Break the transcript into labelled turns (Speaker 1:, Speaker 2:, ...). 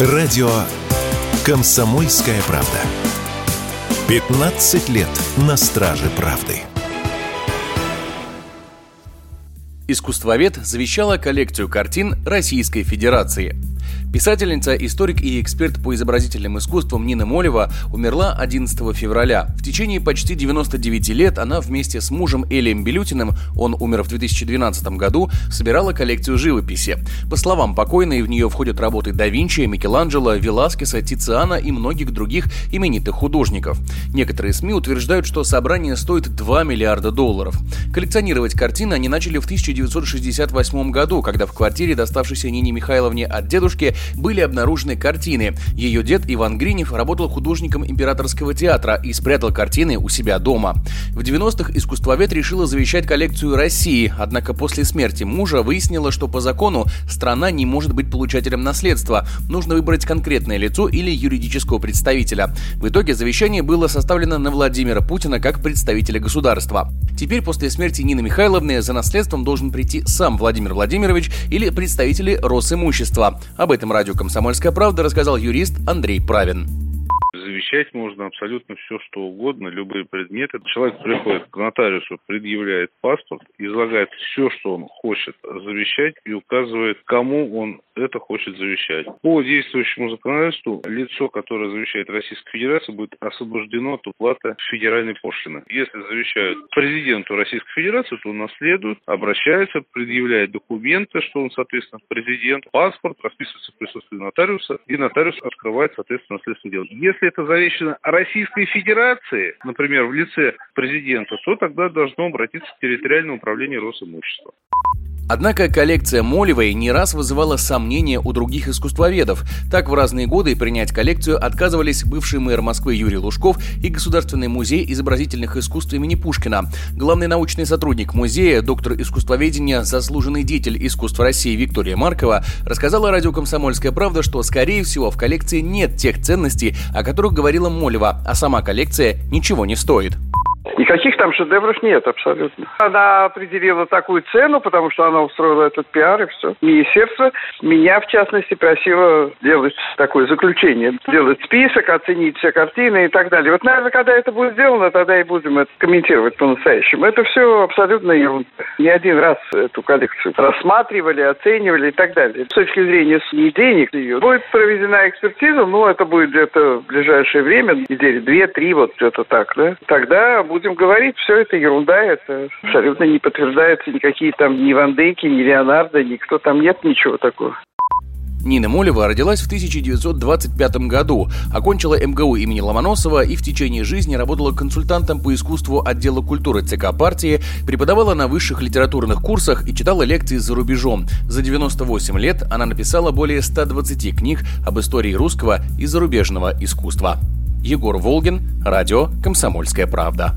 Speaker 1: Радио «Комсомольская правда». 15 лет на страже правды.
Speaker 2: Искусствовед завещала коллекцию картин Российской Федерации – Писательница, историк и эксперт по изобразительным искусствам Нина Молева умерла 11 февраля. В течение почти 99 лет она вместе с мужем Элием Белютиным, он умер в 2012 году, собирала коллекцию живописи. По словам покойной, в нее входят работы да Винчи, Микеланджело, Веласкеса, Тициана и многих других именитых художников. Некоторые СМИ утверждают, что собрание стоит 2 миллиарда долларов. Коллекционировать картины они начали в 1968 году, когда в квартире, доставшейся Нине Михайловне от дедушки, были обнаружены картины. Ее дед Иван Гринев работал художником императорского театра и спрятал картины у себя дома. В 90-х искусствовед решила завещать коллекцию России, однако после смерти мужа выяснила, что по закону страна не может быть получателем наследства. Нужно выбрать конкретное лицо или юридического представителя. В итоге завещание было составлено на Владимира Путина как представителя государства. Теперь после смерти Нины Михайловны за наследством должен прийти сам Владимир Владимирович или представители Росимущества. Об этом радио «Комсомольская правда» рассказал юрист Андрей Правин
Speaker 3: завещать можно абсолютно все, что угодно, любые предметы. Человек приходит к нотариусу, предъявляет паспорт, излагает все, что он хочет завещать и указывает, кому он это хочет завещать. По действующему законодательству лицо, которое завещает Российской Федерации, будет освобождено от уплаты федеральной пошлины. Если завещают президенту Российской Федерации, то наследует, обращается, предъявляет документы, что он, соответственно, президент, паспорт, расписывается в присутствии нотариуса, и нотариус открывает, соответственно, наследственное дело. Если это завещено Российской Федерации, например, в лице президента, то тогда должно обратиться в территориальное управление Росимущества.
Speaker 2: Однако коллекция Молевой не раз вызывала сомнения у других искусствоведов. Так в разные годы принять коллекцию отказывались бывший мэр Москвы Юрий Лужков и Государственный музей изобразительных искусств имени Пушкина. Главный научный сотрудник музея, доктор искусствоведения, заслуженный деятель искусств России Виктория Маркова рассказала радио «Комсомольская правда», что, скорее всего, в коллекции нет тех ценностей, о которых говорила Молева, а сама коллекция ничего не стоит.
Speaker 4: Никаких там шедевров нет, абсолютно. Она определила такую цену, потому что она устроила этот пиар и все. Министерство меня, в частности, просило делать такое заключение, делать список, оценить все картины и так далее. Вот, наверное, когда это будет сделано, тогда и будем это комментировать по-настоящему. Это все абсолютно ерунда. Не один раз эту коллекцию рассматривали, оценивали и так далее. С точки зрения не денег ее, будет проведена экспертиза, ну, это будет где-то в ближайшее время, недели две-три, вот где-то так, да. Тогда будем говорить, все это ерунда, это абсолютно не подтверждается никакие там ни Ван Дейки, ни Леонардо, никто там нет ничего такого.
Speaker 2: Нина Молева родилась в 1925 году, окончила МГУ имени Ломоносова и в течение жизни работала консультантом по искусству отдела культуры ЦК партии, преподавала на высших литературных курсах и читала лекции за рубежом. За 98 лет она написала более 120 книг об истории русского и зарубежного искусства. Егор Волгин, радио «Комсомольская правда».